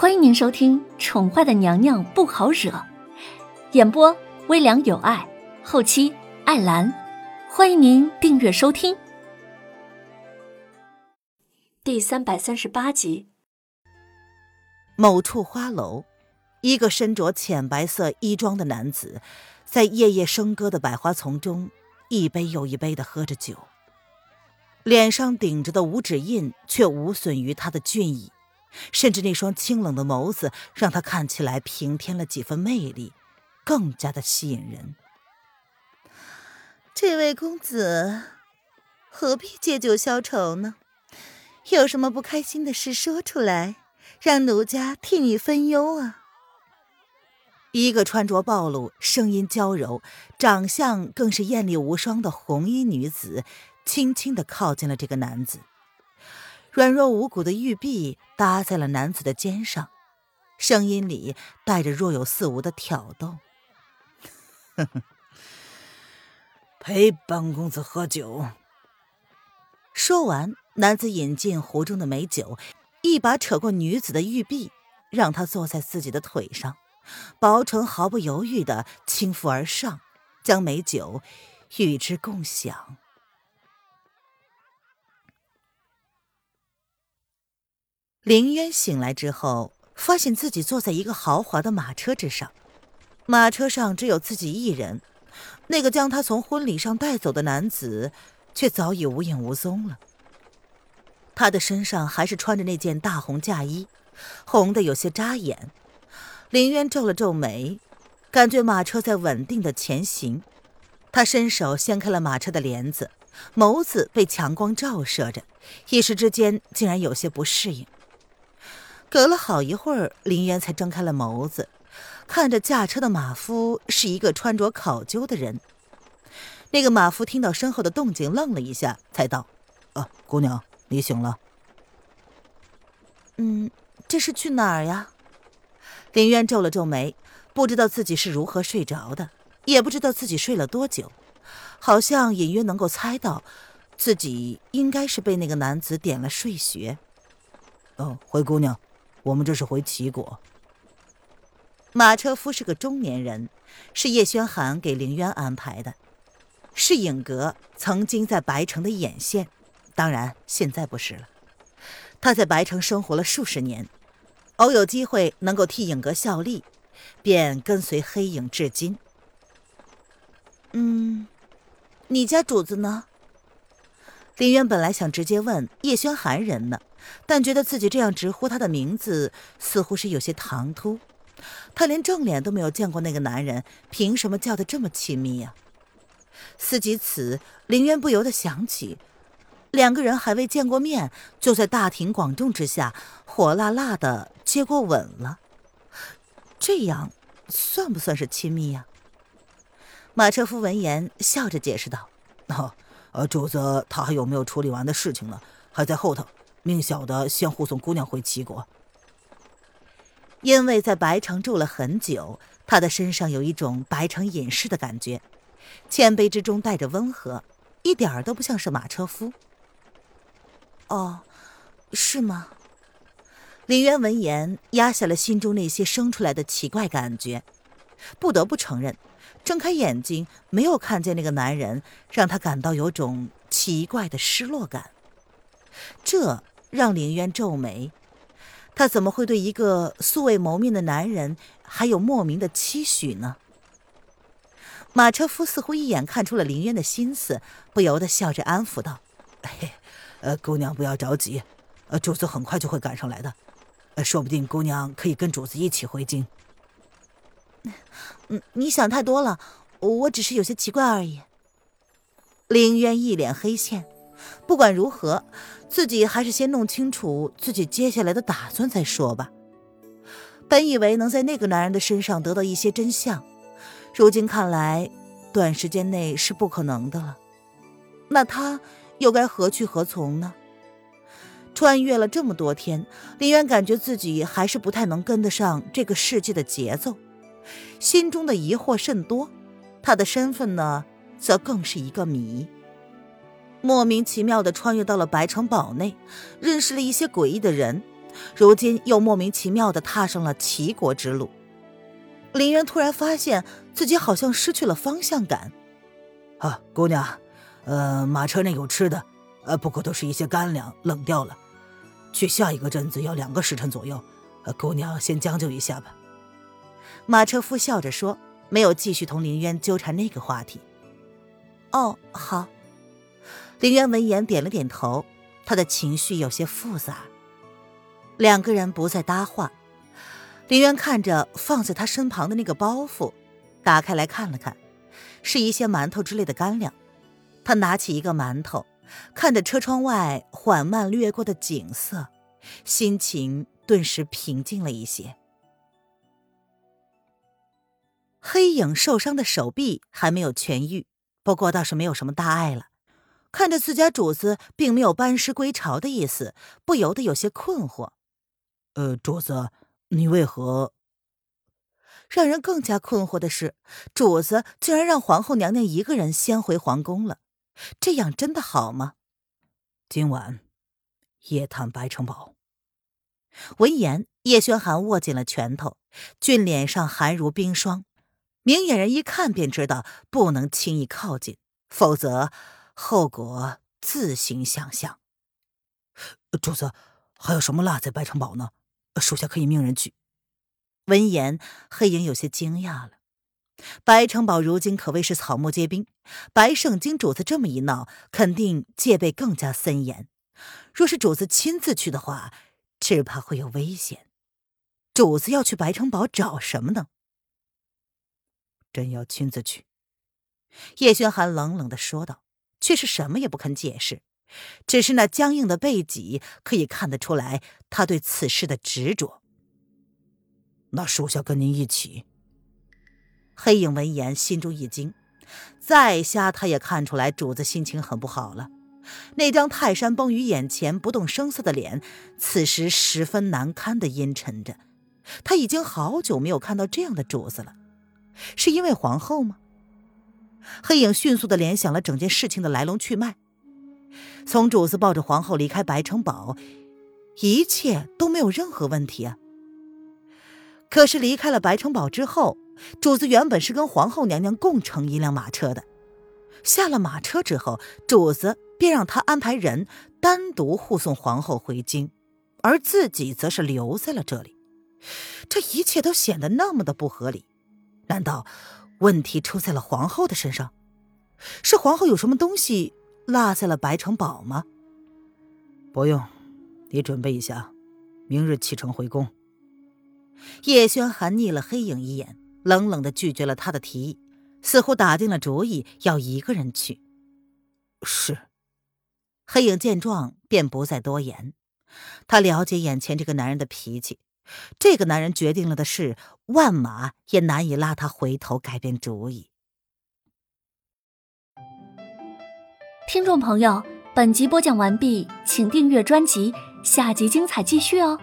欢迎您收听《宠坏的娘娘不好惹》，演播微凉有爱，后期艾兰。欢迎您订阅收听。第三百三十八集。某处花楼，一个身着浅白色衣装的男子，在夜夜笙歌的百花丛中，一杯又一杯的喝着酒。脸上顶着的五指印却无损于他的俊逸，甚至那双清冷的眸子让他看起来平添了几分魅力，更加的吸引人。这位公子，何必借酒消愁呢？有什么不开心的事说出来，让奴家替你分忧啊！一个穿着暴露、声音娇柔、长相更是艳丽无双的红衣女子。轻轻的靠近了这个男子，软弱无骨的玉臂搭在了男子的肩上，声音里带着若有似无的挑逗：“呵呵，陪本公子喝酒。”说完，男子饮尽壶中的美酒，一把扯过女子的玉臂，让她坐在自己的腿上，薄唇毫不犹豫的轻抚而上，将美酒与之共享。林渊醒来之后，发现自己坐在一个豪华的马车之上，马车上只有自己一人。那个将他从婚礼上带走的男子，却早已无影无踪了。他的身上还是穿着那件大红嫁衣，红的有些扎眼。林渊皱了皱眉，感觉马车在稳定的前行。他伸手掀开了马车的帘子，眸子被强光照射着，一时之间竟然有些不适应。隔了好一会儿，林渊才睁开了眸子，看着驾车的马夫是一个穿着考究的人。那个马夫听到身后的动静，愣了一下，才道：“啊，姑娘，你醒了。”“嗯，这是去哪儿呀？”林渊皱了皱眉，不知道自己是如何睡着的，也不知道自己睡了多久，好像隐约能够猜到，自己应该是被那个男子点了睡穴。“哦，灰姑娘。”我们这是回齐国。马车夫是个中年人，是叶轩寒给凌渊安排的，是影阁曾经在白城的眼线，当然现在不是了。他在白城生活了数十年，偶有机会能够替影阁效力，便跟随黑影至今。嗯，你家主子呢？林渊本来想直接问叶轩寒人呢。但觉得自己这样直呼他的名字，似乎是有些唐突。他连正脸都没有见过那个男人，凭什么叫得这么亲密呀？思及此，林渊不由得想起，两个人还未见过面，就在大庭广众之下火辣辣的接过吻了。这样算不算是亲密呀？马车夫闻言笑着解释道：“哦，呃，主子他还有没有处理完的事情呢？还在后头。”命小的先护送姑娘回齐国，因为在白城住了很久，他的身上有一种白城隐士的感觉，谦卑之中带着温和，一点儿都不像是马车夫。哦，是吗？林渊闻言压下了心中那些生出来的奇怪感觉，不得不承认，睁开眼睛没有看见那个男人，让他感到有种奇怪的失落感。这。让林渊皱眉，他怎么会对一个素未谋面的男人还有莫名的期许呢？马车夫似乎一眼看出了林渊的心思，不由得笑着安抚道：“呃，姑娘不要着急，呃，主子很快就会赶上来的，呃，说不定姑娘可以跟主子一起回京。”嗯，你想太多了，我只是有些奇怪而已。林渊一脸黑线。不管如何，自己还是先弄清楚自己接下来的打算再说吧。本以为能在那个男人的身上得到一些真相，如今看来，短时间内是不可能的了。那他又该何去何从呢？穿越了这么多天，林渊感觉自己还是不太能跟得上这个世界的节奏，心中的疑惑甚多。他的身份呢，则更是一个谜。莫名其妙的穿越到了白城堡内，认识了一些诡异的人，如今又莫名其妙的踏上了齐国之路。林渊突然发现自己好像失去了方向感。啊，姑娘，呃，马车内有吃的，呃，不过都是一些干粮，冷掉了。去下一个镇子要两个时辰左右，呃，姑娘先将就一下吧。马车夫笑着说，没有继续同林渊纠缠那个话题。哦，好。林渊闻言点了点头，他的情绪有些复杂。两个人不再搭话。林渊看着放在他身旁的那个包袱，打开来看了看，是一些馒头之类的干粮。他拿起一个馒头，看着车窗外缓慢掠过的景色，心情顿时平静了一些。黑影受伤的手臂还没有痊愈，不过倒是没有什么大碍了。看着自家主子并没有班师归朝的意思，不由得有些困惑。呃，主子。你为何？让人更加困惑的是，主子竟然让皇后娘娘一个人先回皇宫了，这样真的好吗？今晚夜探白城堡。闻言，叶轩寒握紧了拳头，俊脸上寒如冰霜，明眼人一看便知道不能轻易靠近，否则后果自行想象。主子，还有什么落在白城堡呢？属下可以命人去。闻言，黑影有些惊讶了。白城堡如今可谓是草木皆兵，白圣经主子这么一闹，肯定戒备更加森严。若是主子亲自去的话，只怕会有危险。主子要去白城堡找什么呢？朕要亲自去。叶轩寒冷冷的说道，却是什么也不肯解释。只是那僵硬的背脊，可以看得出来他对此事的执着。那属下跟您一起。黑影闻言，心中一惊，再瞎他也看出来主子心情很不好了。那张泰山崩于眼前、不动声色的脸，此时十分难堪的阴沉着。他已经好久没有看到这样的主子了，是因为皇后吗？黑影迅速的联想了整件事情的来龙去脉。从主子抱着皇后离开白城堡，一切都没有任何问题啊。可是离开了白城堡之后，主子原本是跟皇后娘娘共乘一辆马车的。下了马车之后，主子便让他安排人单独护送皇后回京，而自己则是留在了这里。这一切都显得那么的不合理。难道问题出在了皇后的身上？是皇后有什么东西？落在了白城堡吗？不用，你准备一下，明日启程回宫。叶轩寒睨了黑影一眼，冷冷的拒绝了他的提议，似乎打定了主意要一个人去。是。黑影见状便不再多言，他了解眼前这个男人的脾气，这个男人决定了的事，万马也难以拉他回头改变主意。听众朋友，本集播讲完毕，请订阅专辑，下集精彩继续哦。